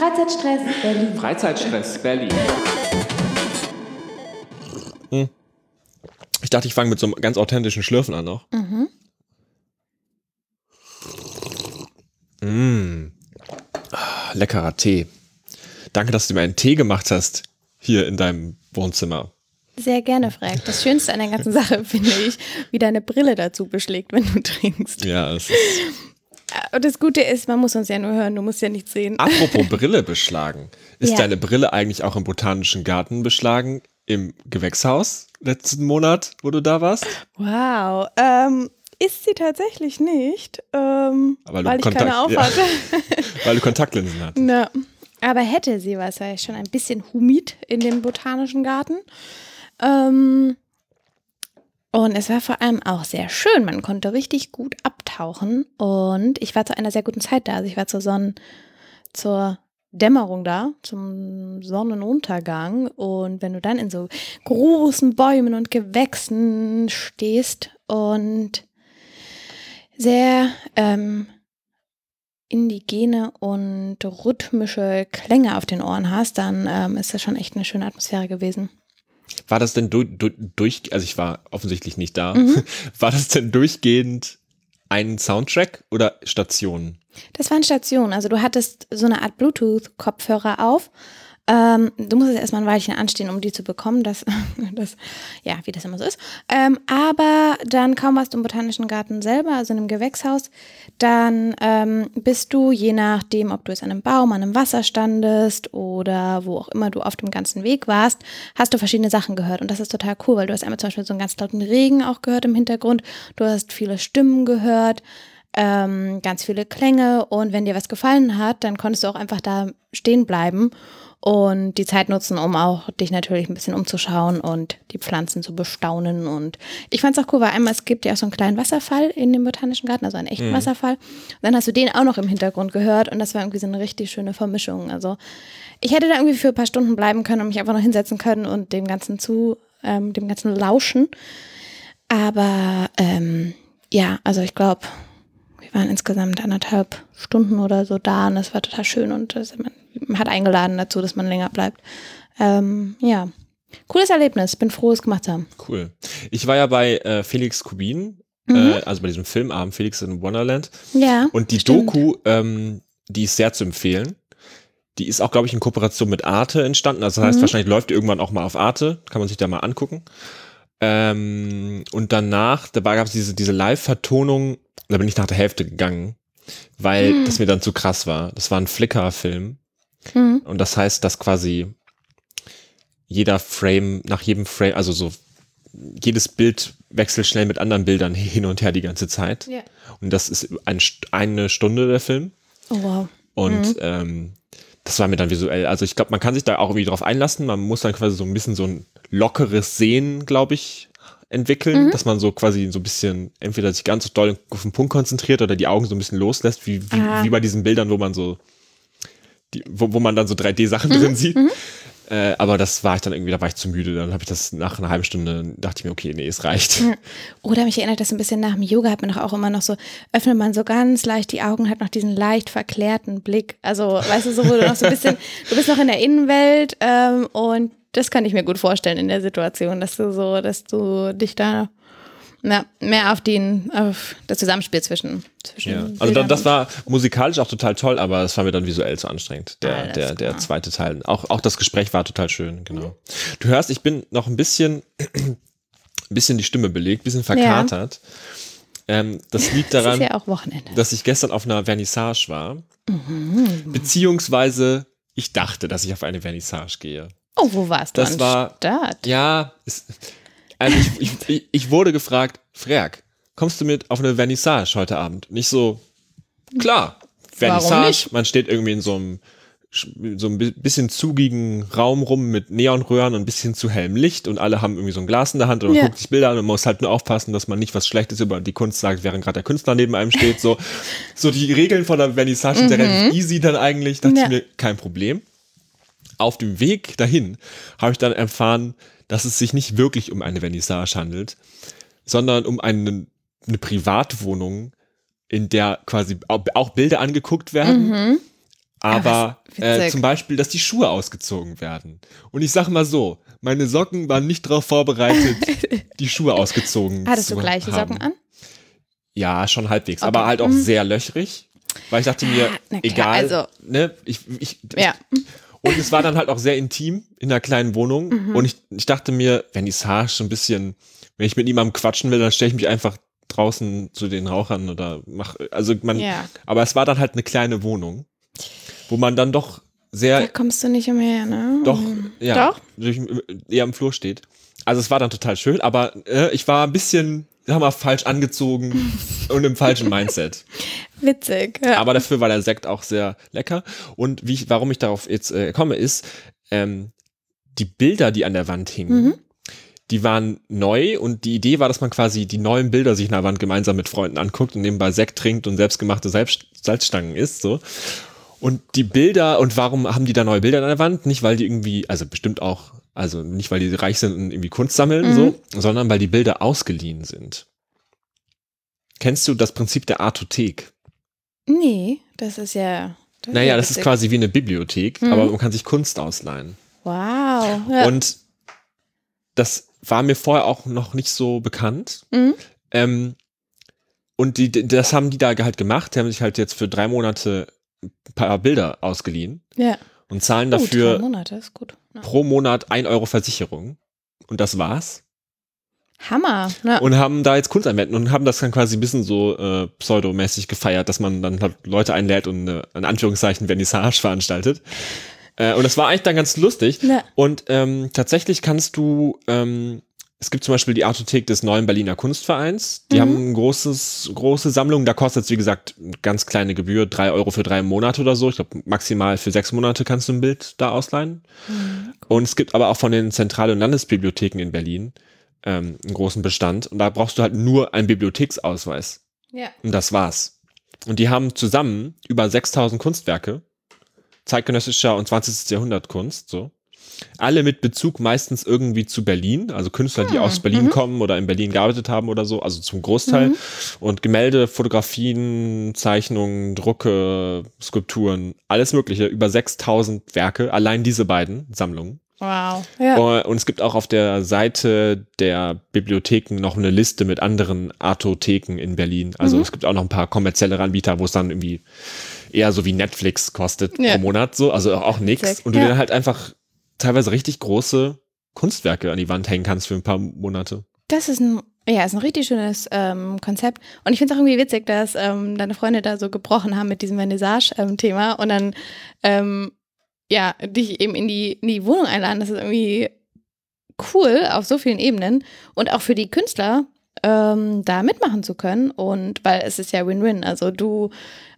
Freizeitstress Berlin. Freizeitstress Berlin. Hm. Ich dachte, ich fange mit so einem ganz authentischen Schlürfen an noch. Mhm. Mmh. Leckerer Tee. Danke, dass du mir einen Tee gemacht hast hier in deinem Wohnzimmer. Sehr gerne, Frank. Das Schönste an der ganzen Sache finde ich, wie deine Brille dazu beschlägt, wenn du trinkst. Ja, es ist. Und das Gute ist, man muss uns ja nur hören, du musst ja nichts sehen. Apropos Brille beschlagen. Ist ja. deine Brille eigentlich auch im Botanischen Garten beschlagen? Im Gewächshaus letzten Monat, wo du da warst? Wow. Ähm, ist sie tatsächlich nicht, ähm, weil ich Kontakt, keine aufhatte. Ja. weil du Kontaktlinsen hattest. Na, aber hätte sie was, weil schon ein bisschen humid in dem Botanischen Garten. Ähm, und es war vor allem auch sehr schön. Man konnte richtig gut abtauchen. Und ich war zu einer sehr guten Zeit da. Also ich war zur Sonnen, zur Dämmerung da, zum Sonnenuntergang. Und wenn du dann in so großen Bäumen und Gewächsen stehst und sehr ähm, indigene und rhythmische Klänge auf den Ohren hast, dann ähm, ist das schon echt eine schöne Atmosphäre gewesen. War das denn du, du, durch, also ich war offensichtlich nicht da, mhm. war das denn durchgehend ein Soundtrack oder Stationen? Das waren Stationen, also du hattest so eine Art Bluetooth-Kopfhörer auf ähm, du musst jetzt erstmal ein Weilchen anstehen, um die zu bekommen. Das, das ja, wie das immer so ist. Ähm, aber dann kaum warst du im Botanischen Garten selber, also in einem Gewächshaus, dann ähm, bist du, je nachdem, ob du jetzt an einem Baum, an einem Wasser standest oder wo auch immer du auf dem ganzen Weg warst, hast du verschiedene Sachen gehört. Und das ist total cool, weil du hast einmal zum Beispiel so einen ganz lauten Regen auch gehört im Hintergrund. Du hast viele Stimmen gehört. Ähm, ganz viele Klänge und wenn dir was gefallen hat, dann konntest du auch einfach da stehen bleiben und die Zeit nutzen, um auch dich natürlich ein bisschen umzuschauen und die Pflanzen zu bestaunen. Und ich fand es auch cool, weil einmal es gibt ja auch so einen kleinen Wasserfall in dem Botanischen Garten, also einen echten mhm. Wasserfall. Und dann hast du den auch noch im Hintergrund gehört und das war irgendwie so eine richtig schöne Vermischung. Also ich hätte da irgendwie für ein paar Stunden bleiben können und mich einfach noch hinsetzen können und dem Ganzen zu, ähm, dem Ganzen lauschen. Aber ähm, ja, also ich glaube, wir waren insgesamt anderthalb Stunden oder so da und das war total schön und das, man hat eingeladen dazu, dass man länger bleibt. Ähm, ja, cooles Erlebnis. Bin froh, es gemacht zu haben. Cool. Ich war ja bei äh, Felix Kubin, mhm. äh, also bei diesem Filmabend Felix in Wonderland. Ja. Und die stimmt. Doku, ähm, die ist sehr zu empfehlen. Die ist auch, glaube ich, in Kooperation mit Arte entstanden. Also das heißt, mhm. wahrscheinlich läuft irgendwann auch mal auf Arte. Kann man sich da mal angucken. Ähm, und danach, dabei gab es diese, diese Live-Vertonung, da bin ich nach der Hälfte gegangen, weil mhm. das mir dann zu krass war. Das war ein Flickr-Film. Mhm. Und das heißt, dass quasi jeder Frame, nach jedem Frame, also so jedes Bild wechselt schnell mit anderen Bildern hin und her die ganze Zeit. Ja. Und das ist ein, eine Stunde der Film. Oh wow. Und mhm. ähm, das war mir dann visuell. Also ich glaube, man kann sich da auch irgendwie drauf einlassen. Man muss dann quasi so ein bisschen so ein lockeres Sehen, glaube ich, entwickeln, mhm. dass man so quasi so ein bisschen entweder sich ganz doll auf den Punkt konzentriert oder die Augen so ein bisschen loslässt, wie, wie, wie bei diesen Bildern, wo man so die, wo, wo man dann so 3D-Sachen mhm. drin sieht. Mhm. Äh, aber das war ich dann irgendwie, da war ich zu müde. Dann habe ich das nach einer halben Stunde, dachte ich mir, okay, nee, es reicht. Oder mich erinnert das ein bisschen nach dem Yoga, hat man doch auch immer noch so, öffnet man so ganz leicht die Augen, hat noch diesen leicht verklärten Blick. Also, weißt du, so, wo du noch so ein bisschen, du bist noch in der Innenwelt ähm, und das kann ich mir gut vorstellen in der Situation, dass du so, dass du dich da na, mehr auf den, auf das Zusammenspiel zwischen, zwischen ja. Also da, das war musikalisch auch total toll, aber es war mir dann visuell zu anstrengend, der, ah, der, der zweite Teil. Auch, auch das Gespräch war total schön, genau. Du hörst, ich bin noch ein bisschen, ein bisschen die Stimme belegt, ein bisschen verkatert. Ja. Ähm, das liegt daran, das ja dass ich gestern auf einer Vernissage war. Mhm. Beziehungsweise ich dachte, dass ich auf eine Vernissage gehe. Oh, wo warst du? Das war, Stadt? ja, es, also ich, ich, ich wurde gefragt, Frerk, kommst du mit auf eine Vernissage heute Abend? Nicht so, klar, Vernissage, man steht irgendwie in so einem so ein bisschen zugigen Raum rum mit Neonröhren und ein bisschen zu hellem Licht und alle haben irgendwie so ein Glas in der Hand und man ja. guckt sich Bilder an und man muss halt nur aufpassen, dass man nicht was Schlechtes über die Kunst sagt, während gerade der Künstler neben einem steht. So, so die Regeln von der Vernissage sind ja mhm. relativ easy dann eigentlich, dachte ja. ich mir, kein Problem. Auf dem Weg dahin habe ich dann erfahren, dass es sich nicht wirklich um eine Vernissage handelt, sondern um eine, eine Privatwohnung, in der quasi auch Bilder angeguckt werden, mhm. Aber äh, zum Beispiel, dass die Schuhe ausgezogen werden. Und ich sage mal so, meine Socken waren nicht darauf vorbereitet, die Schuhe ausgezogen Hattest du gleiche haben. Socken an? Ja, schon halbwegs, Okay. aber halt auch Mhm. sehr löchrig. Weil ich dachte mir, Ah, egal, also- ne, ich, ich, Ja. Und es war dann halt auch sehr intim in einer kleinen Wohnung. Mhm. Und ich, ich dachte mir, wenn die Sage so ein bisschen, wenn ich mit niemandem quatschen will, dann stelle ich mich einfach draußen zu den Rauchern oder mach, also man, Ja. aber es war dann halt eine kleine Wohnung, wo man dann doch sehr Da kommst du nicht umher, ne? doch, ja, Doch? durch, eher am Flur steht. Also es war dann total schön, aber äh, ich war ein bisschen, sag mal, falsch angezogen und im falschen Mindset. Witzig. Ja. Aber dafür war der Sekt auch sehr lecker. Und wie ich, warum ich darauf jetzt äh, komme, ist, ähm, die Bilder, die an der Wand hingen, Mhm. die waren neu und die Idee war, dass man quasi die neuen Bilder sich an der Wand gemeinsam mit Freunden anguckt und nebenbei Sekt trinkt und selbstgemachte Salz Salzstangen isst, so. Und die Bilder, und warum haben die da neue Bilder an der Wand? Nicht, weil die irgendwie, also bestimmt auch, also nicht, weil die reich sind und irgendwie Kunst sammeln, Mhm. so, sondern weil die Bilder ausgeliehen sind. Kennst du das Prinzip der Artothek? nee, das ist ja. Das Naja, ja das ist quasi wie eine Bibliothek, Mhm. aber man kann sich Kunst ausleihen. Wow. Ja. Und das war mir vorher auch noch nicht so bekannt. Mhm. Ähm, und die, das haben die da halt gemacht. Die haben sich halt jetzt für drei Monate ein paar Bilder ausgeliehen ja. Und zahlen Oh, dafür Monate ist gut. Ja. pro Monat ein Euro Versicherung. Und das war's. Hammer. Ja. Und haben da jetzt Kunst anwenden und haben das dann quasi ein bisschen so äh, pseudomäßig gefeiert, dass man dann halt Leute einlädt und eine, in Anführungszeichen Vernissage veranstaltet. Äh, und das war eigentlich dann ganz lustig. Ja. Und ähm, tatsächlich kannst du, ähm, es gibt zum Beispiel die Artothek des neuen Berliner Kunstvereins. Die Mhm. haben ein großes, große Sammlung. Da kostet es, wie gesagt, eine ganz kleine Gebühr, drei Euro für drei Monate oder so. Ich glaube, maximal für sechs Monate kannst du ein Bild da ausleihen. Mhm. Und es gibt aber auch von den Zentral- und Landesbibliotheken in Berlin ähm, einen großen Bestand. Und da brauchst du halt nur einen Bibliotheksausweis. ja. Und das war's. Und die haben zusammen über 6000 Kunstwerke, zeitgenössischer und 20. Jahrhundert Kunst, so. Alle mit Bezug meistens irgendwie zu Berlin, also Künstler, die Hm, aus Berlin mhm. kommen oder in Berlin gearbeitet haben oder so, also zum Großteil. Mhm. Und Gemälde, Fotografien, Zeichnungen, Drucke, Skulpturen, alles Mögliche, über 6000 Werke, allein diese beiden Sammlungen. Wow. Ja. Äh, Und es gibt auch auf der Seite der Bibliotheken noch eine Liste mit anderen Artotheken in Berlin. Also Mhm. es gibt auch noch ein paar kommerzielle Anbieter, wo es dann irgendwie eher so wie Netflix kostet Ja. pro Monat so, also auch. Witzig. Und du Ja. dir halt einfach teilweise richtig große Kunstwerke an die Wand hängen kannst für ein paar Monate. Das ist ein, ja, ist ein richtig schönes ähm, Konzept. Und ich finde es auch irgendwie witzig, dass ähm, deine Freunde da so gebrochen haben mit diesem Vernissage-Thema und dann ähm, ja, dich eben in die, in die Wohnung einladen. Das ist irgendwie cool auf so vielen Ebenen und auch für die Künstler ähm, da mitmachen zu können. Und weil es ist ja Win-Win. Also du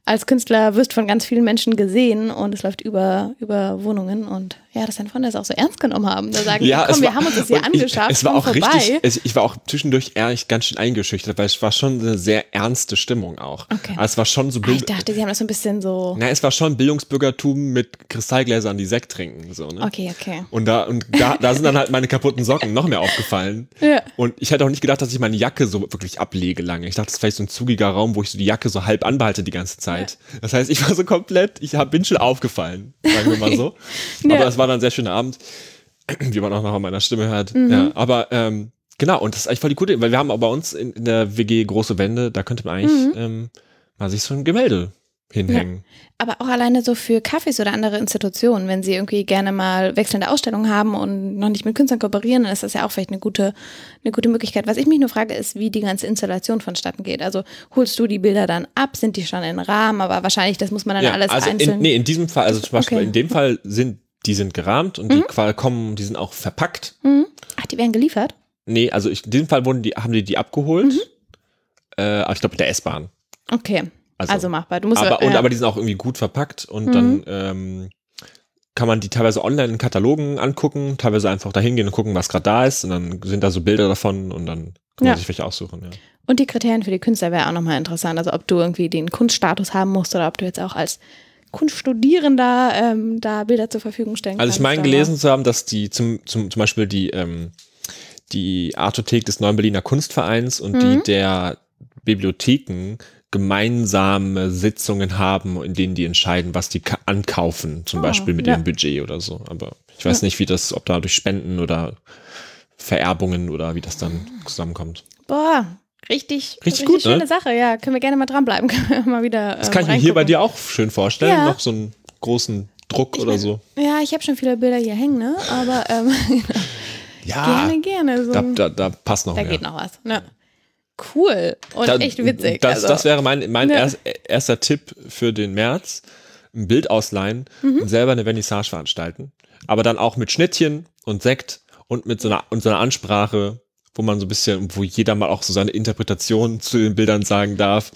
als Künstler wirst von ganz vielen Menschen gesehen und es läuft über, über Wohnungen. Und ja, dass deine Freunde das auch so ernst genommen haben. Da sagen, komm, es wir war- haben uns das hier und ich- angeschafft, Es war komm auch vorbei. richtig, es, ich war auch zwischendurch ehrlich ganz schön eingeschüchtert, weil es war schon eine sehr ernste Stimmung auch. Okay. Also es war schon so Ah, ich dachte, sie haben das so ein bisschen so. Na, es war schon Bildungsbürgertum mit Kristallgläsern, die Sekt trinken, so, ne? Okay, okay. Und da, und da, da sind dann halt meine kaputten Socken noch mehr aufgefallen. Ja. Und ich hätte auch nicht gedacht, dass ich meine Jacke so wirklich ablege lange. Ich dachte, das ist vielleicht so ein zugiger Raum, wo ich so die Jacke so halb anbehalte die ganze Zeit. Das heißt, ich war so komplett, ich hab, bin schon aufgefallen, sagen wir mal so. Ja. Aber es war dann ein sehr schöner Abend, wie man auch noch an meiner Stimme hört. Mhm. Ja, aber ähm, genau, und das ist eigentlich voll die gute, weil wir haben auch bei uns in, in der WG große Wände, da könnte man eigentlich Mhm. ähm, mal sich so ein Gemälde hinhängen. Aber auch alleine so für Cafés oder andere Institutionen, wenn sie irgendwie gerne mal wechselnde Ausstellungen haben und noch nicht mit Künstlern kooperieren, dann ist das ja auch vielleicht eine gute, eine gute Möglichkeit. Was ich mich nur frage, ist, wie die ganze Installation vonstatten geht. Also holst du die Bilder dann ab, sind die schon in Rahmen, aber wahrscheinlich, das muss man dann alles also einzeln. In, nee, in diesem Fall, also zum Beispiel Okay. in dem Fall sind die sind gerahmt und die qua- kommen, die sind auch verpackt. Mhm. Ach, die werden geliefert? Nee, also ich, in diesem Fall wurden die, haben die die abgeholt. Mhm. Äh, aber ich glaube mit der S-Bahn. Okay. Also, Also, machbar. Du musst aber, und, ja. aber die sind auch irgendwie gut verpackt und Mhm. dann ähm, kann man die teilweise online in Katalogen angucken, teilweise einfach da hingehen und gucken, was gerade da ist und dann sind da so Bilder davon und dann kann man Ja. sich welche aussuchen. Ja. Und die Kriterien für die Künstler wäre auch nochmal interessant. Also ob du irgendwie den Kunststatus haben musst oder ob du jetzt auch als Kunststudierender ähm, da Bilder zur Verfügung stellen Also kannst. ich meine aber- gelesen zu haben, dass die zum, zum, zum Beispiel die, ähm, die Artothek des Neuen Berliner Kunstvereins und Mhm. die der Bibliotheken gemeinsame Sitzungen haben, in denen die entscheiden, was die ankaufen, zum oh, Beispiel mit ja. ihrem Budget oder so. Aber ich weiß ja. nicht, wie das, ob da durch Spenden oder Vererbungen oder wie das dann zusammenkommt. Boah, richtig, richtig, richtig gut, schöne ne? Sache. Ja, können wir gerne mal dranbleiben. mal wieder. das kann ich mir hier bei dir auch schön vorstellen. Ja. Noch so einen großen Druck ich oder mein, so. Ja, ich habe schon viele Bilder hier hängen, ne? Aber ähm, ja, gerne, gerne. So da, da, da, passt noch Da mehr. geht noch was. Ne? Cool und da, echt witzig. Das, also. das wäre mein, mein ja. erst, erster Tipp für den März. Ein Bild ausleihen mhm. und selber eine Vernissage veranstalten. Aber dann auch mit Schnittchen und Sekt und mit so einer, und so einer Ansprache, wo man so ein bisschen, wo jeder mal auch so seine Interpretation zu den Bildern sagen darf.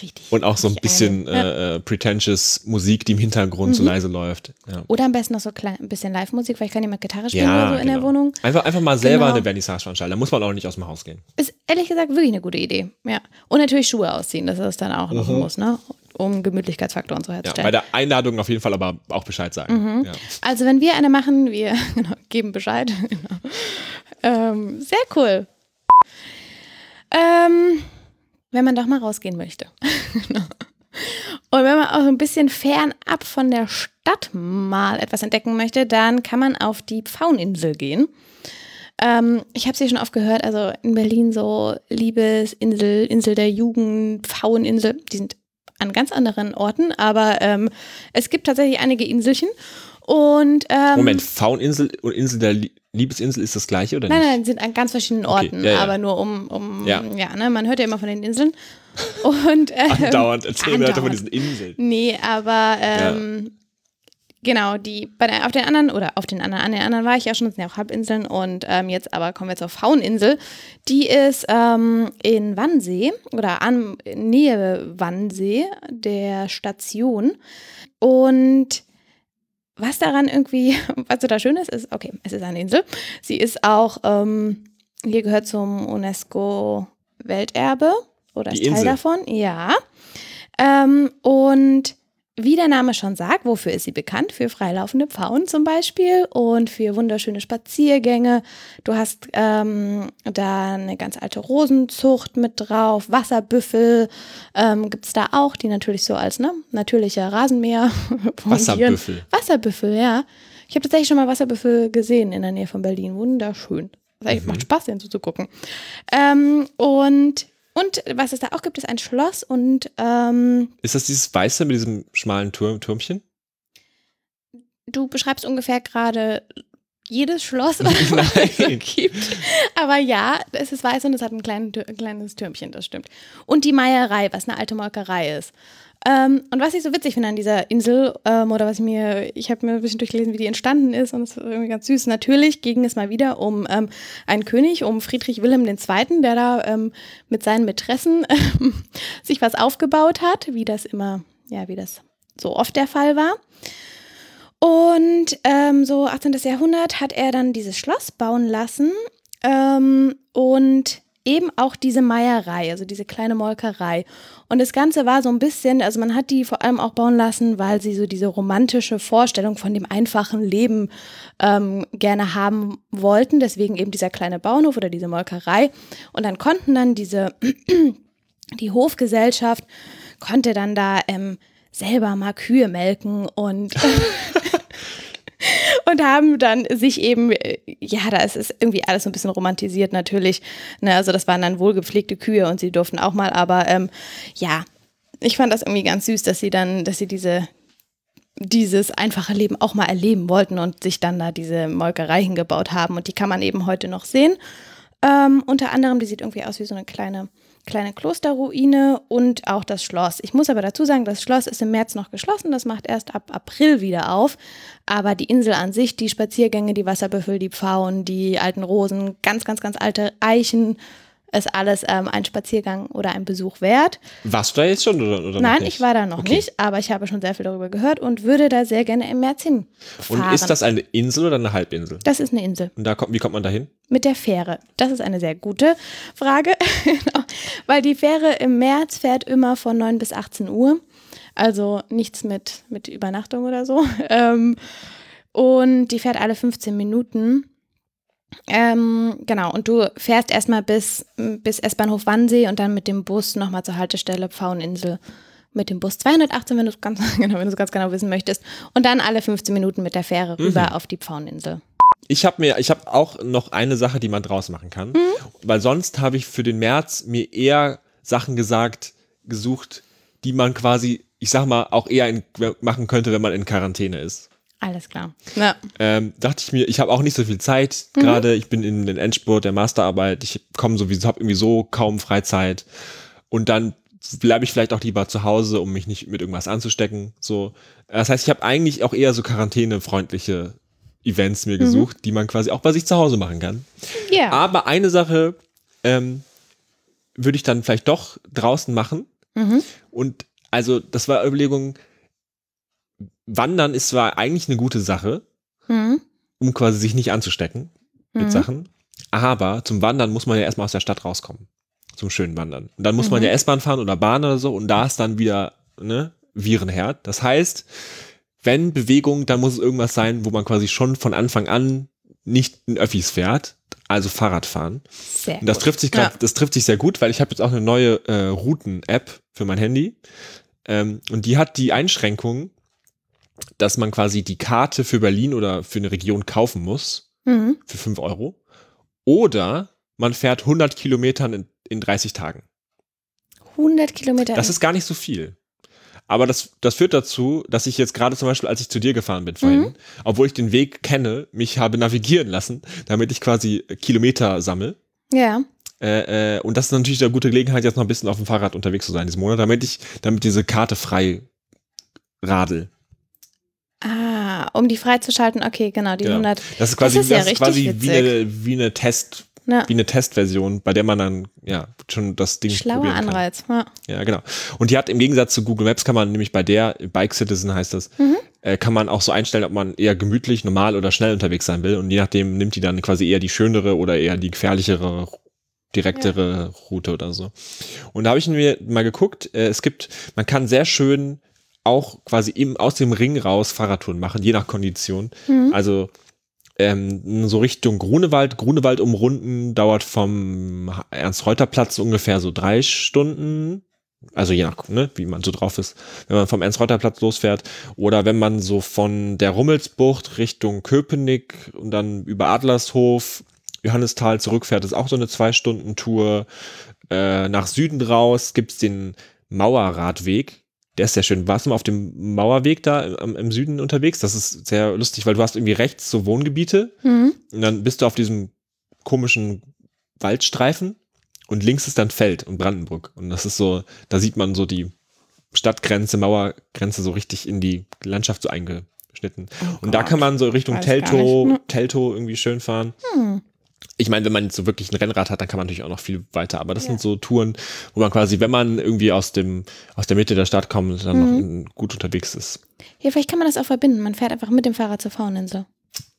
Richtig. Und auch so ein bisschen äh, äh, pretentious Musik, die im Hintergrund mhm. so leise läuft. Ja. Oder am besten noch so klein, ein bisschen Live-Musik, weil ich kann jemand Gitarre spielen ja, oder so in der genau. Wohnung. Einfach, einfach mal selber genau. eine Vernissage veranstalten. Da muss man auch nicht aus dem Haus gehen. Ist ehrlich gesagt wirklich eine gute Idee. Ja. Und natürlich Schuhe ausziehen, das ist dann auch noch mhm. muss, ne? um Gemütlichkeitsfaktor und so herzustellen. Ja, bei der Einladung auf jeden Fall aber auch Bescheid sagen. Mhm. Ja. Also wenn wir eine machen, wir genau, geben Bescheid. Genau. Ähm, sehr cool. Ähm, wenn man doch mal rausgehen möchte. Und wenn man auch ein bisschen fernab von der Stadt mal etwas entdecken möchte, dann kann man auf die Pfaueninsel gehen. Ähm, ich habe sie schon oft gehört, also in Berlin so Liebesinsel, Insel der Jugend, Pfaueninsel, die sind an ganz anderen Orten, aber ähm, es gibt tatsächlich einige Inselchen. Und, ähm, Moment, Fauninsel und Insel der Liebesinsel ist das gleiche oder nein, nicht? Nein, nein, sind an ganz verschiedenen Orten, okay, ja, ja. aber nur um, um ja. ja, ne, man hört ja immer von den Inseln. Und, ähm, andauernd, erzähl mir von diesen Inseln. Nee, aber ähm, Genau, die bei der, auf den anderen oder auf den anderen, an den anderen war ich ja schon, das sind ja auch Halbinseln und ähm, jetzt aber kommen wir zur Fauninsel. Die ist ähm, in Wannsee oder an Nähe Wannsee der Station und was daran irgendwie, was so da schön ist, ist, okay, es ist eine Insel. Sie ist auch, ähm, hier gehört zum UNESCO Welterbe oder ist Teil davon, ja. Ähm, und wie der Name schon sagt, wofür ist sie bekannt? Für freilaufende Pfauen zum Beispiel und für wunderschöne Spaziergänge. Du hast ähm, da eine ganz alte Rosenzucht mit drauf, Wasserbüffel ähm, gibt es da auch, die natürlich so als ne, natürlicher Rasenmäher Wasserbüffel. Wasserbüffel, ja. Ich habe tatsächlich schon mal Wasserbüffel gesehen in der Nähe von Berlin. Wunderschön. Das mhm. macht Spaß, den zuzugucken. Ähm, und und was es da auch gibt, ist ein Schloss und ähm, Ist das dieses Weiße mit diesem schmalen Turm, Türmchen? Du beschreibst ungefähr gerade jedes Schloss, was es so gibt. Aber ja, es ist weiß und es hat ein, klein, ein kleines Türmchen, das stimmt. Und die Meierei, was eine alte Molkerei ist. Ähm, und was ich so witzig finde an dieser Insel, ähm, oder was ich mir, ich habe mir ein bisschen durchgelesen, wie die entstanden ist, und es ist irgendwie ganz süß. Natürlich ging es mal wieder um ähm, einen König, um Friedrich Wilhelm II., der da ähm, mit seinen Mätressen sich was aufgebaut hat, wie das immer, ja, wie das so oft der Fall war. Und ähm, so 18. Jahrhundert hat er dann dieses Schloss bauen lassen ähm, und eben auch diese Meierei, also diese kleine Molkerei. Und das Ganze war so ein bisschen, also man hat die vor allem auch bauen lassen, weil sie so diese romantische Vorstellung von dem einfachen Leben ähm, gerne haben wollten. Deswegen eben dieser kleine Bauernhof oder diese Molkerei. Und dann konnten dann diese, die Hofgesellschaft konnte dann da ähm, selber mal Kühe melken und und haben dann sich eben, äh, ja, da ist es irgendwie alles so ein bisschen romantisiert natürlich. Ne? Also das waren dann wohlgepflegte Kühe und sie durften auch mal, aber ähm, ja, ich fand das irgendwie ganz süß, dass sie dann, dass sie diese, dieses einfache Leben auch mal erleben wollten und sich dann da diese Molkerei hingebaut haben. Und die kann man eben heute noch sehen. Ähm, unter anderem, die sieht irgendwie aus wie so eine kleine kleine Klosterruine und auch das Schloss. Ich muss aber dazu sagen, das Schloss ist im März noch geschlossen, das macht erst ab April wieder auf. Aber die Insel an sich, die Spaziergänge, die Wasserbüffel, die Pfauen, die alten Rosen, ganz, ganz, ganz alte Eichen, ist alles ähm, ein Spaziergang oder ein Besuch wert. Warst du da jetzt schon oder, oder Nein, ich war da noch okay. nicht, aber ich habe schon sehr viel darüber gehört und würde da sehr gerne im März hinfahren. Und ist das eine Insel oder eine Halbinsel? Das ist eine Insel. Und da kommt, wie kommt man da hin? Mit der Fähre. Das ist eine sehr gute Frage, genau. weil die Fähre im März fährt immer von 9 bis 18 Uhr. Also nichts mit, mit Übernachtung oder so. Ähm, und die fährt alle 15 Minuten. Ähm, genau, und du fährst erstmal bis, bis S-Bahnhof Wannsee und dann mit dem Bus nochmal zur Haltestelle Pfaueninsel mit dem Bus 218, wenn du es ganz, genau, ganz genau wissen möchtest. Und dann alle 15 Minuten mit der Fähre rüber mhm. auf die Pfaueninsel. Ich habe mir, ich habe auch noch eine Sache, die man draus machen kann, mhm. weil sonst habe ich für den März mir eher Sachen gesagt, gesucht, die man quasi, ich sag mal, auch eher in, machen könnte, wenn man in Quarantäne ist. Alles klar. Ja. Ähm, dachte ich mir, ich habe auch nicht so viel Zeit mhm. gerade. Ich bin in den Endspurt der Masterarbeit. Ich komme sowieso, habe irgendwie so kaum Freizeit. Und dann bleibe ich vielleicht auch lieber zu Hause, um mich nicht mit irgendwas anzustecken. So, das heißt, ich habe eigentlich auch eher so quarantänefreundliche Events mir mhm. gesucht, die man quasi auch bei sich zu Hause machen kann. Ja. Yeah. Aber eine Sache ähm, würde ich dann vielleicht doch draußen machen. Mhm. Und also, das war Überlegung, Wandern ist zwar eigentlich eine gute Sache, mhm. um quasi sich nicht anzustecken mit mhm. Sachen, aber zum Wandern muss man ja erstmal aus der Stadt rauskommen zum schönen Wandern. Und dann muss mhm. man ja S-Bahn fahren oder Bahn oder so und da ist dann wieder ne, Virenherd. Das heißt, wenn Bewegung, dann muss es irgendwas sein, wo man quasi schon von Anfang an nicht in Öffis fährt, also Fahrrad fahren. Sehr und das gut. trifft sich gerade, ja. das trifft sich sehr gut, weil ich habe jetzt auch eine neue äh, Routen-App für mein Handy ähm, und die hat die Einschränkung, dass man quasi die Karte für Berlin oder für eine Region kaufen muss mhm. für fünf Euro oder man fährt 100 Kilometern in in 30 Tagen. 100 Kilometer. Das ist gar nicht so viel. Aber das, das führt dazu, dass ich jetzt gerade zum Beispiel, als ich zu dir gefahren bin vorhin, mhm. obwohl ich den Weg kenne, mich habe navigieren lassen, damit ich quasi Kilometer sammle. Ja. Äh, äh, und das ist natürlich eine gute Gelegenheit, jetzt noch ein bisschen auf dem Fahrrad unterwegs zu sein diesen Monat, damit ich, damit diese Karte frei radel. Ah, um die freizuschalten, okay, genau, die genau. 100. Das ist quasi, das ist, ja das ist quasi wie eine, wie eine Test, ja. Wie eine Testversion, bei der man dann ja schon das Ding Schlauer probieren kann. Anreiz. Ja. ja, genau. Und die hat im Gegensatz zu Google Maps kann man nämlich bei der Bike Citizen heißt das, mhm. äh, kann man auch so einstellen, ob man eher gemütlich, normal oder schnell unterwegs sein will. Und je nachdem nimmt die dann quasi eher die schönere oder eher die gefährlichere direktere ja. Route oder so. Und da habe ich mir mal geguckt, äh, es gibt, man kann sehr schön auch quasi im, aus dem Ring raus Fahrradtouren machen, je nach Kondition. Mhm. Also ähm, so Richtung Grunewald. Grunewald umrunden dauert vom Ernst-Reuter-Platz ungefähr so drei Stunden. Also je nach, ne, wie man so drauf ist, wenn man vom Ernst-Reuter-Platz losfährt. Oder wenn man so von der Rummelsbucht Richtung Köpenick und dann über Adlershof, Johannisthal zurückfährt, ist auch so eine Zwei-Stunden-Tour. Äh, nach Süden raus gibt's den Mauerradweg der ist sehr schön. Warst du mal auf dem Mauerweg da im, im, Süden unterwegs? Das ist sehr lustig, weil du hast irgendwie rechts so Wohngebiete mhm. und dann bist du auf diesem komischen Waldstreifen und links ist dann Feld und Brandenburg. Und das ist so, da sieht man so die Stadtgrenze, Mauergrenze so richtig in die Landschaft so eingeschnitten. Oh und da kann man so Richtung Telto, Telto irgendwie schön fahren. Hm ich meine, wenn man so wirklich ein Rennrad hat, dann kann man natürlich auch noch viel weiter. Aber das ja. sind so Touren, wo man quasi, wenn man irgendwie aus dem aus der Mitte der Stadt kommt, dann mhm. noch gut unterwegs ist. Ja, vielleicht kann man das auch verbinden. Man fährt einfach mit dem Fahrrad zur Fauninsel.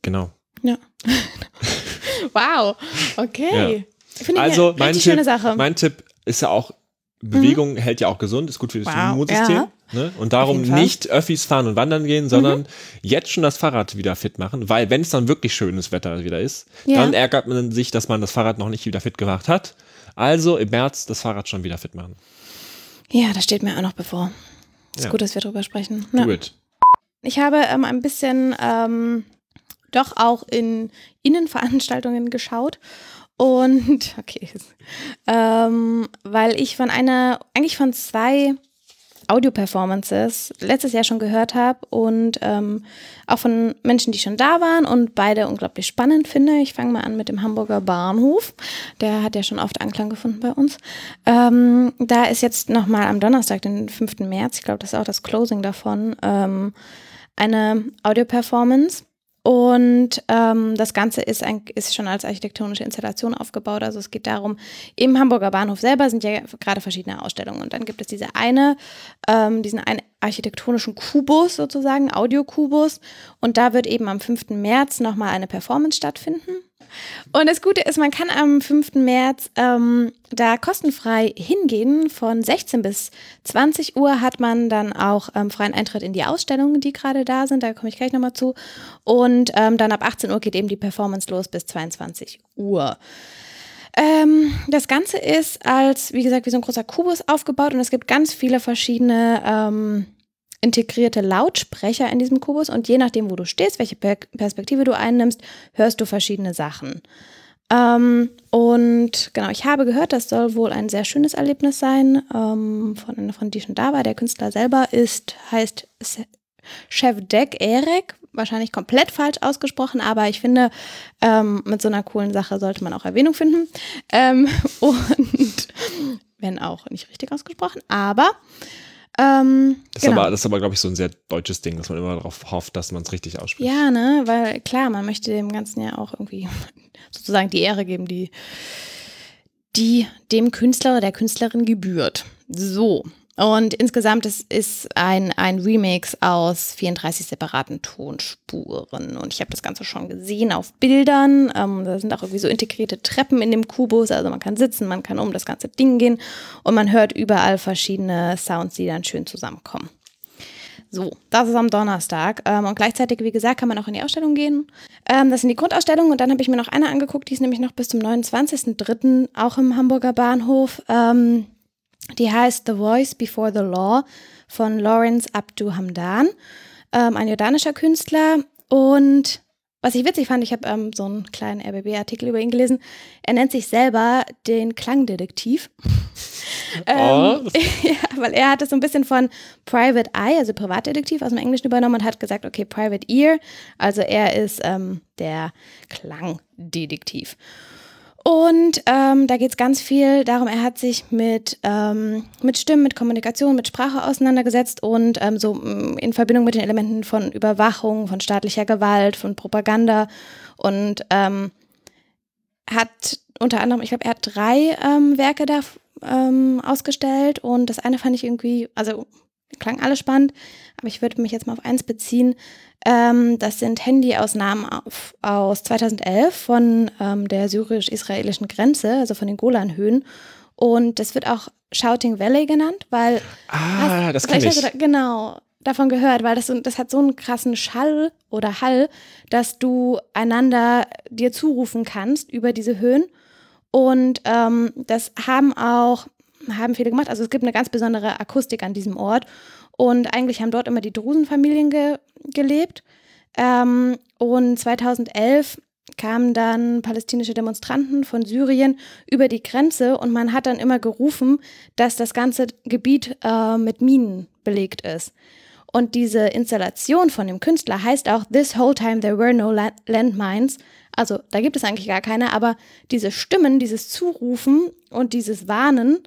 Genau. Ja. wow. Okay. Ja. Finde ich also eine mein Tipp, schöne Sache. Mein Tipp ist ja auch Bewegung mhm. hält ja auch gesund, ist gut für das wow. Immunsystem. Ja. Ne? Und darum nicht Öffis fahren und wandern gehen, sondern mhm. jetzt schon das Fahrrad wieder fit machen, weil wenn es dann wirklich schönes Wetter wieder ist, ja. dann ärgert man sich, dass man das Fahrrad noch nicht wieder fit gemacht hat. Also im März das Fahrrad schon wieder fit machen. Ja, das steht mir auch noch bevor. Ist ja. gut, dass wir drüber sprechen. Ja. Gut. Ich habe ähm, ein bisschen ähm, doch auch in Innenveranstaltungen geschaut und okay, ähm, weil ich von einer, eigentlich von zwei Audio-Performances letztes Jahr schon gehört habe und ähm, auch von Menschen, die schon da waren und beide unglaublich spannend finde. Ich fange mal an mit dem Hamburger Bahnhof. Der hat ja schon oft Anklang gefunden bei uns. Ähm, da ist jetzt nochmal am Donnerstag, den 5. März, ich glaube, das ist auch das Closing davon, ähm, eine Audio-Performance. Und ähm, das Ganze ist, ein, ist schon als architektonische Installation aufgebaut. Also es geht darum, im Hamburger Bahnhof selber sind ja gerade verschiedene Ausstellungen. Und dann gibt es diese eine, ähm, diesen einen architektonischen Kubus sozusagen, Audiokubus. Und da wird eben am 5. März nochmal eine Performance stattfinden. Und das Gute ist, man kann am 5. März ähm, da kostenfrei hingehen. Von 16 bis 20 Uhr hat man dann auch ähm, freien Eintritt in die Ausstellungen, die gerade da sind. Da komme ich gleich nochmal zu. Und ähm, dann ab 18 Uhr geht eben die Performance los bis 22 Uhr. Ähm, das Ganze ist als, wie gesagt, wie so ein großer Kubus aufgebaut und es gibt ganz viele verschiedene ähm, integrierte Lautsprecher in diesem Kubus und je nachdem, wo du stehst, welche Perspektive du einnimmst, hörst du verschiedene Sachen. Ähm, und genau, ich habe gehört, das soll wohl ein sehr schönes Erlebnis sein ähm, von einer Freundin, die schon da war. Der Künstler selber ist, heißt Chef Deck Erek, wahrscheinlich komplett falsch ausgesprochen, aber ich finde, ähm, mit so einer coolen Sache sollte man auch Erwähnung finden. Ähm, und wenn auch nicht richtig ausgesprochen, aber ähm, das, genau. ist aber, das ist aber, glaube ich, so ein sehr deutsches Ding, dass man immer darauf hofft, dass man es richtig ausspricht. Ja, ne, weil klar, man möchte dem Ganzen ja auch irgendwie sozusagen die Ehre geben, die, die dem Künstler oder der Künstlerin gebührt. So, und insgesamt ist, ist ein, ein Remix aus 34 separaten Tonspuren. Und ich habe das Ganze schon gesehen auf Bildern. Ähm, da sind auch irgendwie so integrierte Treppen in dem Kubus. Also man kann sitzen, man kann um das ganze Ding gehen und man hört überall verschiedene Sounds, die dann schön zusammenkommen. So, das ist am Donnerstag. Ähm, und gleichzeitig, wie gesagt, kann man auch in die Ausstellung gehen. Ähm, das sind die Grundausstellungen. Und dann habe ich mir noch eine angeguckt, die ist nämlich noch bis zum 29.03. auch im Hamburger Bahnhof. Ähm, die heißt The Voice Before the Law von Lawrence Abdu Hamdan, ähm, ein jordanischer Künstler. Und was ich witzig fand, ich habe ähm, so einen kleinen RBB-Artikel über ihn gelesen. Er nennt sich selber den Klangdetektiv. ähm, oh. ja, weil er hat es so ein bisschen von Private Eye, also Privatdetektiv, aus dem Englischen übernommen und hat gesagt, okay, Private Ear. Also er ist ähm, der Klangdetektiv. Und ähm, da geht es ganz viel darum, er hat sich mit, ähm, mit Stimmen, mit Kommunikation, mit Sprache auseinandergesetzt und ähm, so mm, in Verbindung mit den Elementen von Überwachung, von staatlicher Gewalt, von Propaganda. Und ähm, hat unter anderem, ich glaube, er hat drei ähm, Werke da ähm, ausgestellt. Und das eine fand ich irgendwie, also klang alles spannend, aber ich würde mich jetzt mal auf eins beziehen. Ähm, das sind Handyausnahmen auf, aus 2011 von ähm, der syrisch-israelischen Grenze, also von den Golanhöhen. Und das wird auch Shouting Valley genannt, weil. Ah, hast, das kenne ich. Da, genau, davon gehört, weil das, das hat so einen krassen Schall oder Hall, dass du einander dir zurufen kannst über diese Höhen. Und ähm, das haben auch haben viele gemacht. Also es gibt eine ganz besondere Akustik an diesem Ort. Und eigentlich haben dort immer die Drusenfamilien ge gelebt. Ähm, und 2011 kamen dann palästinische Demonstranten von Syrien über die Grenze und man hat dann immer gerufen, dass das ganze Gebiet äh, mit Minen belegt ist. Und diese Installation von dem Künstler heißt auch This whole time there were no landmines. Also da gibt es eigentlich gar keine, aber diese Stimmen, dieses Zurufen und dieses Warnen,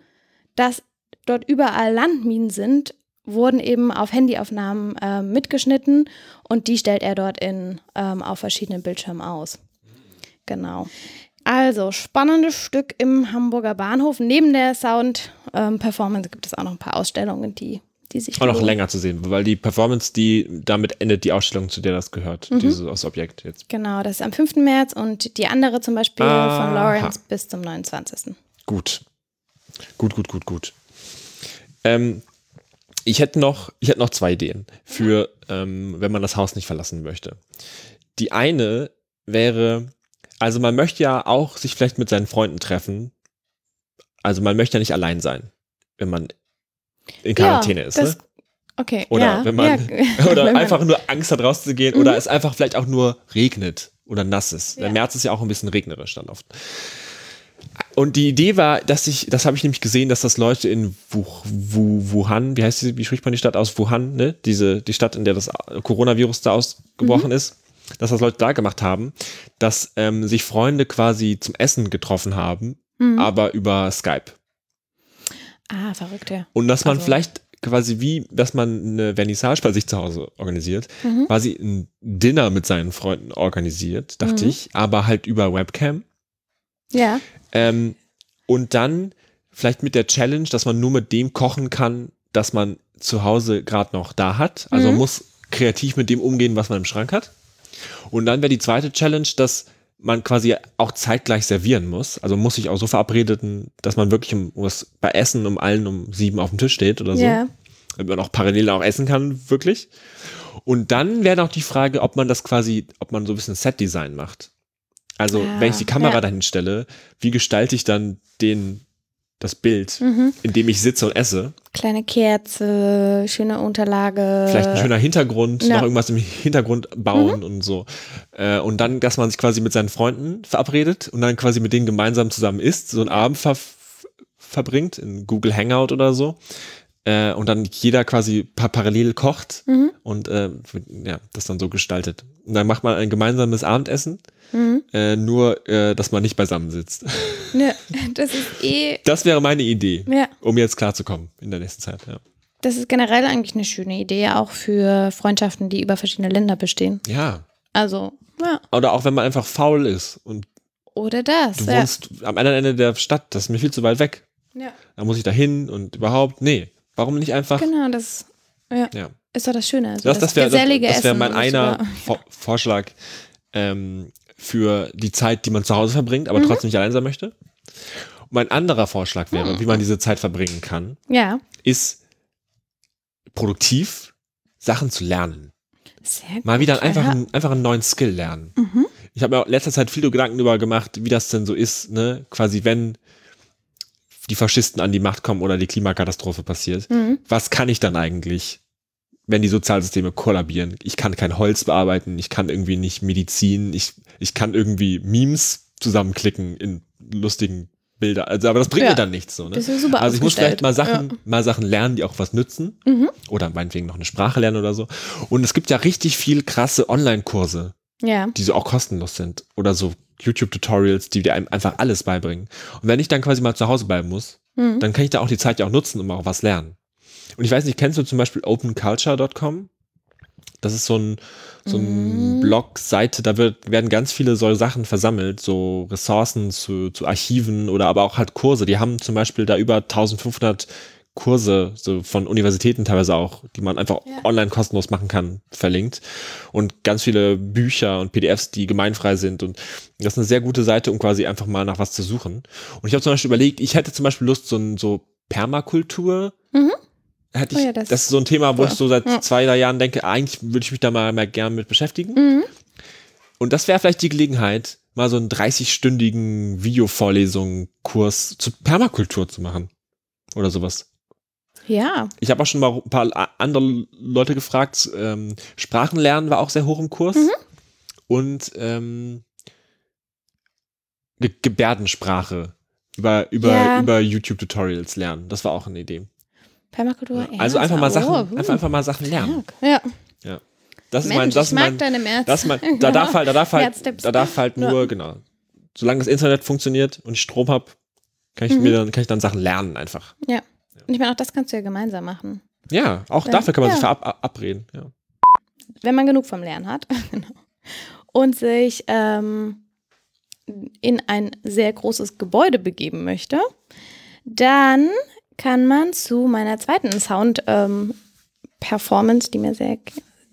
dass dort überall Landminen sind, wurden eben auf Handyaufnahmen äh, mitgeschnitten und die stellt er dort in, ähm, auf verschiedenen Bildschirmen aus. Genau. Also, spannendes Stück im Hamburger Bahnhof. Neben der Sound-Performance ähm, gibt es auch noch ein paar Ausstellungen, die, die sich. Auch noch länger zu sehen, weil die Performance, die damit endet die Ausstellung, zu der das gehört, mhm. dieses Objekt jetzt. Genau, das ist am 5. März und die andere zum Beispiel Aha. von Lawrence bis zum 29. Gut. Gut, gut, gut, gut. Ähm, ich hätte noch, ich hätte noch zwei Ideen für, ähm, wenn man das Haus nicht verlassen möchte. Die eine wäre, also man möchte ja auch sich vielleicht mit seinen Freunden treffen. Also man möchte ja nicht allein sein, wenn man in Quarantäne ja, ist. Ne? Okay. Oder ja, wenn man ja. oder einfach nur Angst hat rauszugehen mhm. oder es einfach vielleicht auch nur regnet oder nass ist. Der März ist ja auch ein bisschen regnerisch dann oft. Und die Idee war, dass ich, das habe ich nämlich gesehen, dass das Leute in Wuhan, wie heißt sie, wie spricht man die Stadt aus? Wuhan, ne? Diese, die Stadt, in der das Coronavirus da ausgebrochen mhm. ist, dass das Leute da gemacht haben, dass ähm, sich Freunde quasi zum Essen getroffen haben, mhm. aber über Skype. Ah, verrückt, ja. Und dass man also. vielleicht quasi wie, dass man eine Vernissage bei sich zu Hause organisiert, mhm. quasi ein Dinner mit seinen Freunden organisiert, dachte mhm. ich, aber halt über Webcam. Ja. Ähm, und dann vielleicht mit der Challenge, dass man nur mit dem kochen kann, das man zu Hause gerade noch da hat. Also mhm. man muss kreativ mit dem umgehen, was man im Schrank hat. Und dann wäre die zweite Challenge, dass man quasi auch zeitgleich servieren muss. Also muss sich auch so verabredeten, dass man wirklich um was bei Essen um allen um sieben auf dem Tisch steht oder so. Ja. Damit man auch parallel auch essen kann, wirklich. Und dann wäre noch die Frage, ob man das quasi, ob man so ein bisschen Set-Design macht. Also, Ah, wenn ich die Kamera ja. dahin stelle, wie gestalte ich dann den, das Bild, Mhm. in dem ich sitze und esse? Kleine Kerze, schöne Unterlage. Vielleicht ein schöner Hintergrund, ja. Mhm. noch irgendwas im Hintergrund bauen und so. Äh, und dann, dass man sich quasi mit seinen Freunden verabredet und dann quasi mit denen gemeinsam zusammen isst, so einen Abend ver verbringt, in Google Hangout oder so. Äh, und dann jeder quasi pa parallel kocht Mhm. und äh, ja, das dann so gestaltet. Und dann macht man ein gemeinsames Abendessen, Mhm. äh, nur äh, dass man nicht beisammen sitzt. Ne, das ist eh, Das wäre meine Idee, ja, um jetzt klarzukommen in der nächsten Zeit. Ja. das ist generell eigentlich eine schöne Idee, auch für Freundschaften, die über verschiedene Länder bestehen. ja. Also, ja, Oder auch wenn man einfach faul ist und oder das. Du ja. wohnst am anderen Ende der Stadt, das ist mir viel zu weit weg. ja. Da muss ich da hin und überhaupt, nee. Warum nicht einfach? Genau, das ja, Ja. ist doch das Schöne. Also Das, das wäre das, wär mein einer Vor Vorschlag ähm, für die Zeit, die man zu Hause verbringt, Mhm. aber trotzdem nicht allein sein möchte. Und mein anderer Vorschlag wäre, Mhm. wie man diese Zeit verbringen kann, Ja, ist produktiv Sachen zu lernen. sehr gut. Mal wieder einfach, ja. einen, einfach einen neuen Skill lernen. Mhm. Ich habe mir auch in letzter Zeit viele Gedanken darüber gemacht, wie das denn so ist, ne? Quasi, wenn die Faschisten an die Macht kommen oder die Klimakatastrophe passiert. Mhm. Was kann ich dann eigentlich, wenn die Sozialsysteme kollabieren? Ich kann kein Holz bearbeiten, ich kann irgendwie nicht Medizin, ich, ich kann irgendwie Memes zusammenklicken in lustigen Bilder. Also, aber das bringt Ja. mir dann nichts so, ne? Das ist super Also ich muss vielleicht mal aufgestellt. Sachen, mal Sachen lernen, die auch was nützen. Mhm. Oder meinetwegen noch eine Sprache lernen oder so. Und es gibt ja richtig viel krasse Online-Kurse Ja. die so auch kostenlos sind. Oder so YouTube-Tutorials, die dir einem einfach alles beibringen. Und wenn ich dann quasi mal zu Hause bleiben muss, Mhm. dann kann ich da auch die Zeit ja auch nutzen, um auch was lernen. Und ich weiß nicht, kennst du zum Beispiel openculture.com? Das ist so ein, so ein Mhm. Blog-Seite, da wird, werden ganz viele solche Sachen versammelt, so Ressourcen zu, zu Archiven oder aber auch halt Kurse. Die haben zum Beispiel da über 1500 Kurse, so von Universitäten teilweise auch, die man einfach Ja. online kostenlos machen kann, verlinkt. Und ganz viele Bücher und PDFs, die gemeinfrei sind. Und das ist eine sehr gute Seite, um quasi einfach mal nach was zu suchen. Und ich habe zum Beispiel überlegt, ich hätte zum Beispiel Lust, so ein so Permakultur. Mhm. Hätte Oh ich, ja, das- das, ist so ein Thema, wo cool. ich so seit Ja. zwei, drei Jahren denke, eigentlich würde ich mich da mal, mal gern mit beschäftigen. Mhm. Und das wäre vielleicht die Gelegenheit, mal so einen 30-stündigen Videovorlesungen-Kurs zu Permakultur zu machen. Oder sowas. Ja. Ich habe auch schon mal ein paar andere Leute gefragt. Ähm, Sprachenlernen war auch sehr hoch im Kurs. Mhm. Und ähm, Ge Gebärdensprache über, über, Ja. über YouTube-Tutorials lernen. Das war auch eine Idee. Permakultur. Ja, also einfach mal Sachen, oh, einfach, einfach mal Sachen lernen. Ja. Ja. Das ist Mensch, mein, das ich ist mag mein, deine März. das ist mein, da darf halt, da darf halt, da darf halt nur, genau. Solange das Internet funktioniert und ich Strom habe, kann ich Mhm. mir dann, kann ich dann Sachen lernen einfach. Ja. Und ich meine, auch das kannst du ja gemeinsam machen. Ja, auch Ja. dafür kann man Ja. sich verabreden. Ja. Wenn man genug vom Lernen hat. genau. Und sich ähm, in ein sehr großes Gebäude begeben möchte, dann kann man zu meiner zweiten Sound-Performance, die mir sehr,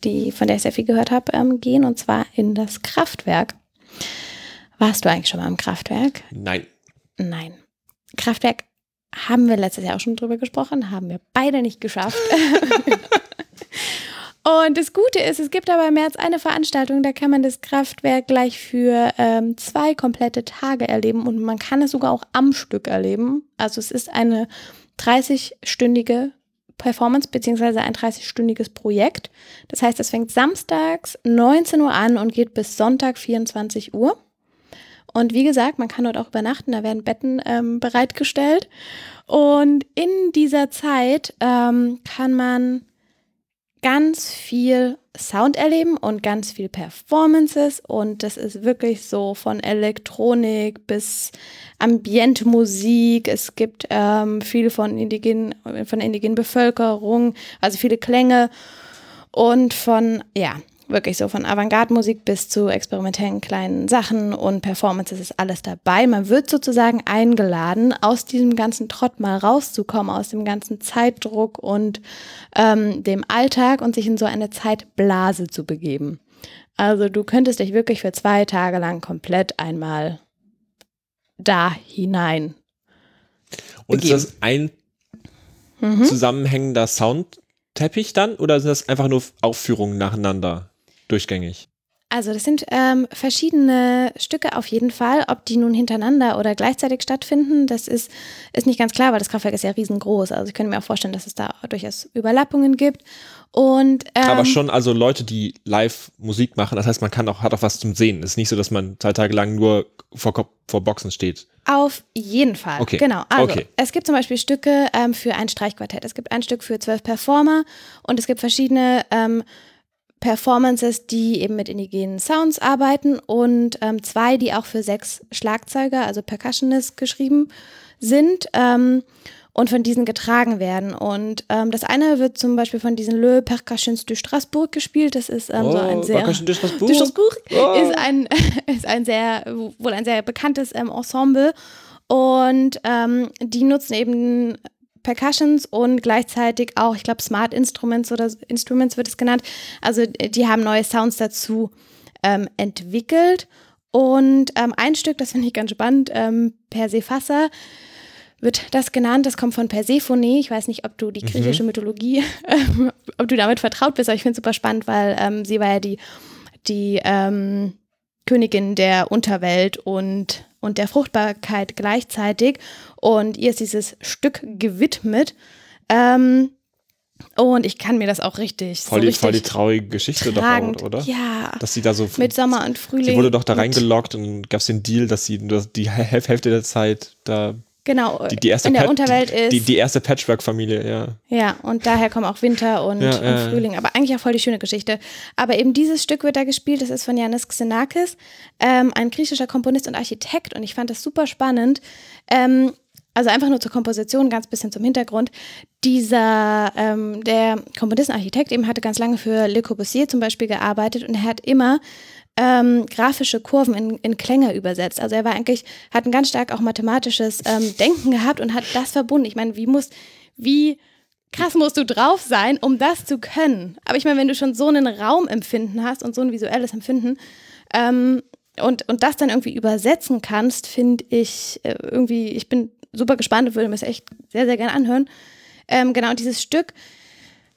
die, von der ich sehr viel gehört habe, ähm, gehen, und zwar in das Kraftwerk. Warst du eigentlich schon mal im Kraftwerk? Nein. Nein. Kraftwerk haben wir letztes Jahr auch schon drüber gesprochen, haben wir beide nicht geschafft. Und das Gute ist, es gibt aber im März eine Veranstaltung, da kann man das Kraftwerk gleich für ähm, zwei komplette Tage erleben und man kann es sogar auch am Stück erleben. Also es ist eine 30-stündige Performance beziehungsweise ein 30-stündiges Projekt. Das heißt, es fängt samstags 19 Uhr an und geht bis Sonntag 24 Uhr. Und wie gesagt, man kann dort auch übernachten, da werden Betten ähm, bereitgestellt. Und in dieser Zeit ähm, kann man ganz viel Sound erleben und ganz viel Performances. Und das ist wirklich so von Elektronik bis Ambientmusik. Es gibt ähm, viel von, indigen, von indigenen Bevölkerung, also viele Klänge. Und von, ja, wirklich so von Avantgarde-Musik bis zu experimentellen kleinen Sachen und Performances ist alles dabei. Man wird sozusagen eingeladen, aus diesem ganzen Trott mal rauszukommen, aus dem ganzen Zeitdruck und ähm, dem Alltag und sich in so eine Zeitblase zu begeben. Also du könntest dich wirklich für zwei Tage lang komplett einmal da hinein. Und begeben. ist das ein mhm. zusammenhängender Soundteppich dann oder sind das einfach nur Aufführungen nacheinander durchgängig? Also das sind ähm, verschiedene Stücke auf jeden Fall. Ob die nun hintereinander oder gleichzeitig stattfinden, das ist, ist nicht ganz klar, weil das Kraftwerk ist ja riesengroß. Also ich könnte mir auch vorstellen, dass es da durchaus Überlappungen gibt. Und, ähm, Aber schon also Leute, die live Musik machen, das heißt, man kann auch, hat auch was zum Sehen. Es ist nicht so, dass man zwei Tage lang nur vor, vor Boxen steht. Auf jeden Fall. Okay. Genau. Also okay. es gibt zum Beispiel Stücke ähm, für ein Streichquartett. Es gibt ein Stück für zwölf Performer und es gibt verschiedene ähm, Performances, die eben mit indigenen Sounds arbeiten und ähm, zwei, die auch für sechs Schlagzeuger, also Percussionists, geschrieben sind ähm, und von diesen getragen werden. Und ähm, das eine wird zum Beispiel von diesen Le Percussions de Strasbourg gespielt. Das ist oh, so ein sehr de Strasbourg, de Strasbourg oh. ist, ein, ist ein sehr, wohl ein sehr bekanntes ähm, Ensemble. Und ähm, die nutzen eben Percussions und gleichzeitig auch, ich glaube, Smart Instruments oder Instruments wird es genannt. Also die haben neue Sounds dazu ähm, entwickelt. Und ähm, ein Stück, das finde ich ganz spannend, ähm, Persefassa wird das genannt. Das kommt von Persephone. Ich weiß nicht, ob du die griechische mhm. Mythologie, äh, ob du damit vertraut bist, aber ich finde es super spannend, weil ähm, sie war ja die, die ähm, Königin der Unterwelt und und der Fruchtbarkeit gleichzeitig. Und ihr ist dieses Stück gewidmet. Ähm, und ich kann mir das auch richtig. Voll, so die, richtig voll die traurige Geschichte tragend. doch, oder? Ja. Dass sie da so. Mit Sommer und Frühling. Sie wurde doch da reingeloggt und gab es den Deal, dass sie die Hälfte der Zeit da Genau, die, die erste in der Pat Unterwelt ist. Die, die erste Patchwork-Familie, ja. Ja, und daher kommen auch Winter und, Ja, und ja. Frühling. Aber eigentlich auch voll die schöne Geschichte. Aber eben dieses Stück wird da gespielt, das ist von Yannis Xenakis, ähm, ein griechischer Komponist und Architekt. Und ich fand das super spannend. Ähm, also einfach nur zur Komposition, ganz bisschen zum Hintergrund. Dieser, ähm, der Komponist und Architekt eben hatte ganz lange für Le Corbusier zum Beispiel gearbeitet und er hat immer ähm, grafische Kurven in, in Klänge übersetzt. Also er war eigentlich, hat ein ganz stark auch mathematisches ähm, Denken gehabt und hat das verbunden. Ich meine, wie muss, wie krass musst du drauf sein, um das zu können? Aber ich meine, wenn du schon so einen Raumempfinden hast und so ein visuelles Empfinden ähm, und, und das dann irgendwie übersetzen kannst, finde ich äh, irgendwie, ich bin super gespannt und würde mir das echt sehr, sehr gerne anhören. Ähm, genau, und dieses Stück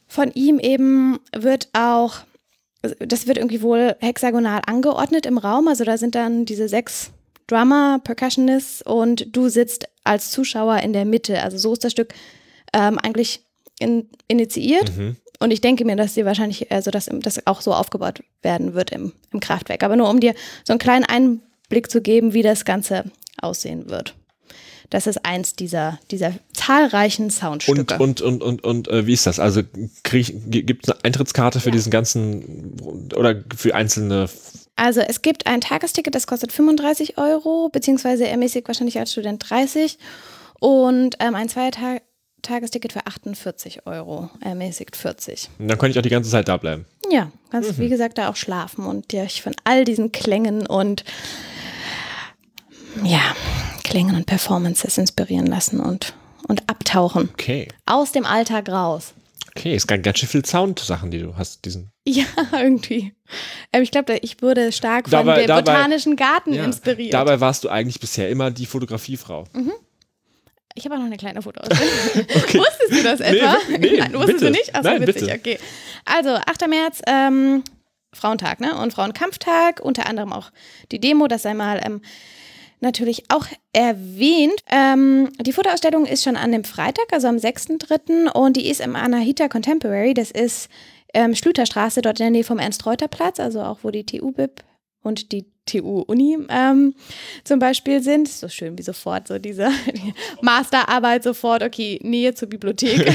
von ihm eben wird auch das wird irgendwie wohl hexagonal angeordnet im Raum. Also da sind dann diese sechs Drummer, Percussionists und du sitzt als Zuschauer in der Mitte. Also so ist das Stück ähm, eigentlich in, initiiert. Mhm. Und ich denke mir, dass sie wahrscheinlich, also dass das auch so aufgebaut werden wird im, im Kraftwerk. Aber nur um dir so einen kleinen Einblick zu geben, wie das Ganze aussehen wird. Das ist eins dieser, dieser zahlreichen Soundstücke. Und, und, und, und, und äh, wie ist das? Also gibt es eine Eintrittskarte für Ja. diesen ganzen oder für einzelne Also es gibt ein Tagesticket, das kostet 35 Euro, beziehungsweise ermäßigt wahrscheinlich als Student 30 und ähm, ein Zweitagesticket für 48 Euro, ermäßigt 40. Dann könnte ich auch die ganze Zeit da bleiben. Ja, kannst wie gesagt da auch schlafen und dich von all diesen Klängen und ja, Klängen und Performances inspirieren lassen und, und abtauchen. Okay. Aus dem Alltag raus. Okay, ist ganz, ganz schön viel Sound-Sachen, die du hast. Diesen. Ja, irgendwie. Ähm, ich glaube, ich wurde stark von Dabei- dem dabei- Botanischen Garten Ja. inspiriert. Dabei warst du eigentlich bisher immer die Fotografiefrau. Ich habe auch noch eine kleine Fotoausstellung. Wusstest du das etwa? Nee, nee, Nein, wusstest bitte. du nicht? Achso, Nein, witzig, bitte. okay. Also, 8. März, ähm, Frauentag, ne? Und Frauenkampftag, unter anderem auch die Demo, das sei mal ähm, natürlich auch erwähnt. Ähm, die Fotoausstellung ist schon an dem Freitag, also am 6.3. und die ist im Anahita Contemporary, das ist ähm, Schlüterstraße, dort in der Nähe vom Ernst-Reuter-Platz, also auch wo die TU-BIP und die TU-Uni ähm, zum Beispiel sind. So schön wie sofort so diese die Masterarbeit sofort, okay, Nähe zur Bibliothek.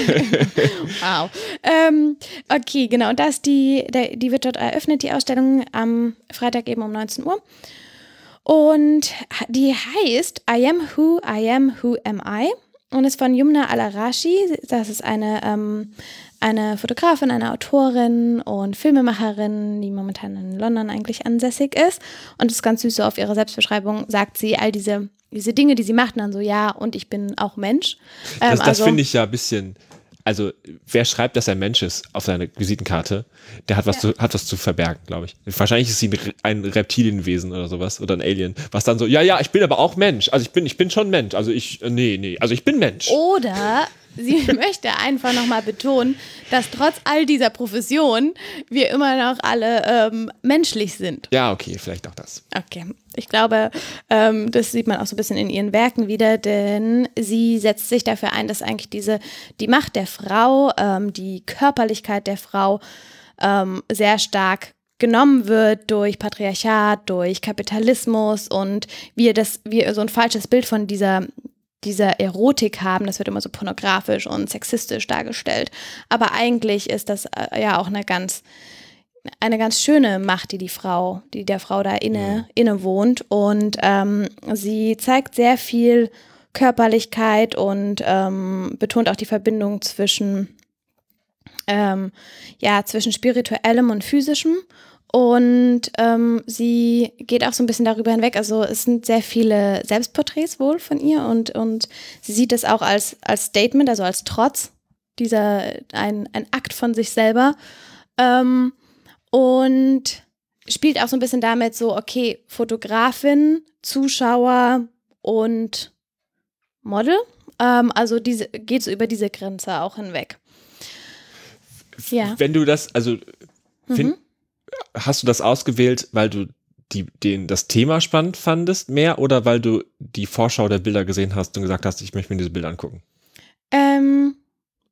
wow. Ähm, okay, genau, und das die, die wird dort eröffnet, die Ausstellung am Freitag eben um 19 Uhr. Und die heißt I am who I am who am I und ist von Yumna Al-Arashi. Das ist eine, ähm, eine Fotografin, eine Autorin und Filmemacherin, die momentan in London eigentlich ansässig ist. Und das ist ganz süß, so auf ihrer Selbstbeschreibung sagt sie all diese, diese Dinge, die sie macht, und dann so, ja, und ich bin auch Mensch. Ähm, Das, das also- finde ich ja ein bisschen also wer schreibt, dass er Mensch ist auf seiner Visitenkarte, der hat was, ja. zu, hat was zu verbergen, glaube ich. Wahrscheinlich ist sie ein Reptilienwesen oder sowas oder ein Alien, was dann so, ja, ja, ich bin aber auch Mensch. Also ich bin, ich bin schon Mensch. Also ich, äh, nee, nee, also ich bin Mensch. Oder sie möchte einfach nochmal betonen, dass trotz all dieser Profession wir immer noch alle ähm, menschlich sind. Ja, okay, vielleicht auch das. Okay. Ich glaube, ähm, das sieht man auch so ein bisschen in ihren Werken wieder, denn sie setzt sich dafür ein, dass eigentlich diese, die Macht der Frau, ähm, die Körperlichkeit der Frau ähm, sehr stark genommen wird durch Patriarchat, durch Kapitalismus und wir das, wir so ein falsches Bild von dieser dieser Erotik haben, das wird immer so pornografisch und sexistisch dargestellt. Aber eigentlich ist das äh, ja auch eine ganz, eine ganz schöne Macht, die die Frau, die der Frau da inne, mhm. inne wohnt. Und ähm, sie zeigt sehr viel Körperlichkeit und ähm, betont auch die Verbindung zwischen, ähm, ja, zwischen spirituellem und physischem. Und ähm, sie geht auch so ein bisschen darüber hinweg. Also es sind sehr viele Selbstporträts wohl von ihr und, und sie sieht es auch als, als Statement, also als Trotz, dieser ein, ein Akt von sich selber. Ähm, und spielt auch so ein bisschen damit so, okay, Fotografin, Zuschauer und Model. Ähm, also diese geht so über diese Grenze auch hinweg. Ja. Wenn du das, also find, mhm hast du das ausgewählt, weil du die, den, das Thema spannend fandest mehr oder weil du die Vorschau der Bilder gesehen hast und gesagt hast, ich möchte mir diese Bilder angucken? Ähm,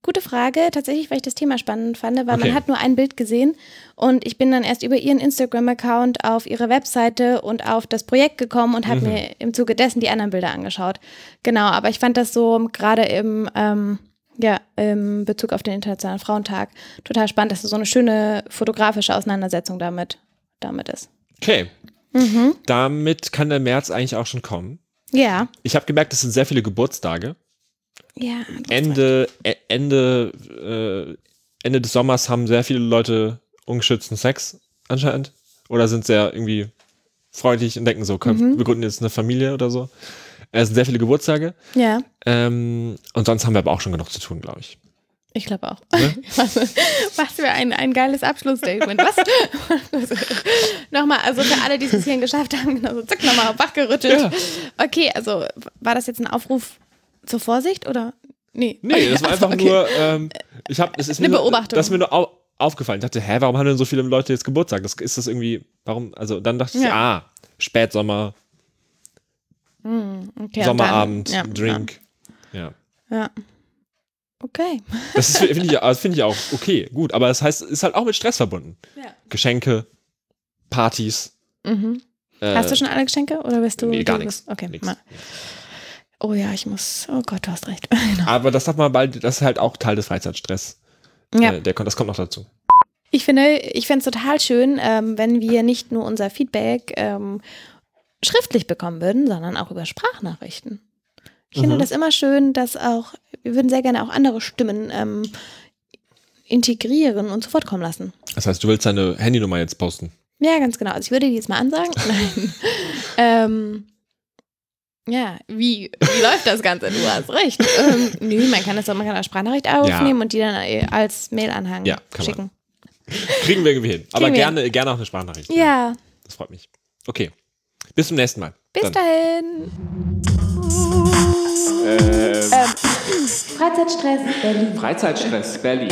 gute Frage. Tatsächlich, weil ich das Thema spannend fand, weil okay. man hat nur ein Bild gesehen und ich bin dann erst über ihren Instagram-Account auf ihre Webseite und auf das Projekt gekommen und habe mhm. mir im Zuge dessen die anderen Bilder angeschaut. Genau, aber ich fand das so gerade im ähm, ja, im Bezug auf den Internationalen Frauentag. Total spannend, dass so eine schöne fotografische Auseinandersetzung damit, damit ist. Okay. Mhm. Damit kann der März eigentlich auch schon kommen. Ja. Ich habe gemerkt, es sind sehr viele Geburtstage. Ja. Ende, e, Ende, äh, Ende des Sommers haben sehr viele Leute ungeschützten Sex anscheinend. Oder sind sehr irgendwie freundlich und denken so, können, mhm. wir gründen jetzt eine Familie oder so. Es sind sehr viele Geburtstage. Ja. Ähm, und sonst haben wir aber auch schon genug zu tun, glaube ich. Ich glaube auch. Ne? was, was für ein, ein geiles Abschlussstatement. Was? nochmal, also für alle, die es hierhin geschafft haben, genau so zack, nochmal wachgerüttelt. Ja. Okay, also war das jetzt ein Aufruf zur Vorsicht oder? Nee. Nee, das war einfach okay. nur, ähm, ich habe, es ist eine mir Beobachtung. Nur, das ist mir nur au aufgefallen. Ich dachte, hä, warum haben denn so viele Leute jetzt Geburtstag? Das, ist das irgendwie, warum, also dann dachte ich, ja. ah, Spätsommer, okay, Sommerabend, dann, ja, Drink. Ja. Ja. Okay. Das finde ich, find ich auch okay, gut. Aber das heißt, es ist halt auch mit Stress verbunden. Ja. Geschenke, Partys. Mhm. Äh, hast du schon alle Geschenke oder wirst du? Nee, gar nichts. Okay. Nix. Oh ja, ich muss. Oh Gott, du hast recht. Aber das hat man bald, das ist halt auch Teil des Freizeitstress. Ja. Äh, der, das kommt noch dazu. Ich finde, ich fände es total schön, ähm, wenn wir nicht nur unser Feedback ähm, schriftlich bekommen würden, sondern auch über Sprachnachrichten. Ich mhm. finde das immer schön, dass auch, wir würden sehr gerne auch andere Stimmen ähm, integrieren und zu Wort kommen lassen. Das heißt, du willst deine Handynummer jetzt posten? Ja, ganz genau. Also ich würde die jetzt mal ansagen. Nein. ähm, ja, wie, wie läuft das Ganze? Du hast recht. Ähm, nö, man kann das auch, man kann eine Sprachnachricht aufnehmen ja. und die dann als Mailanhang ja, schicken. Man. Kriegen wir irgendwie hin. Aber gerne, gerne auch eine Sprachnachricht. Ja. Das freut mich. Okay. Bis zum nächsten Mal. Bis Dann. dahin. Ähm. Ähm. Freizeitstress Berlin. Freizeitstress Berlin.